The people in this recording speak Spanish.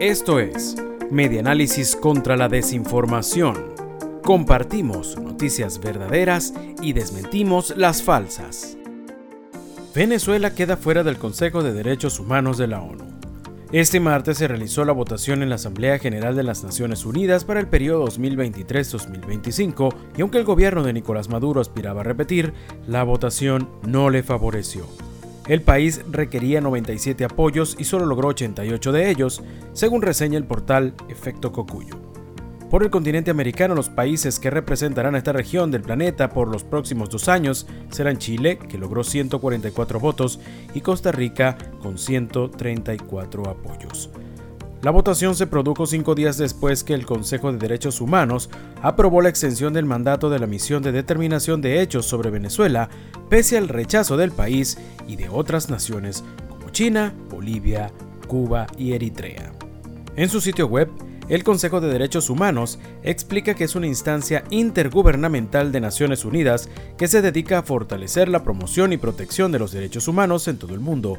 Esto es Medianálisis contra la Desinformación. Compartimos noticias verdaderas y desmentimos las falsas. Venezuela queda fuera del Consejo de Derechos Humanos de la ONU. Este martes se realizó la votación en la Asamblea General de las Naciones Unidas para el periodo 2023-2025 y aunque el gobierno de Nicolás Maduro aspiraba a repetir, la votación no le favoreció. El país requería 97 apoyos y solo logró 88 de ellos, según reseña el portal Efecto Cocuyo. Por el continente americano, los países que representarán a esta región del planeta por los próximos dos años serán Chile, que logró 144 votos, y Costa Rica, con 134 apoyos. La votación se produjo cinco días después que el Consejo de Derechos Humanos aprobó la extensión del mandato de la misión de determinación de hechos sobre Venezuela, pese al rechazo del país y de otras naciones como China, Bolivia, Cuba y Eritrea. En su sitio web, el Consejo de Derechos Humanos explica que es una instancia intergubernamental de Naciones Unidas que se dedica a fortalecer la promoción y protección de los derechos humanos en todo el mundo.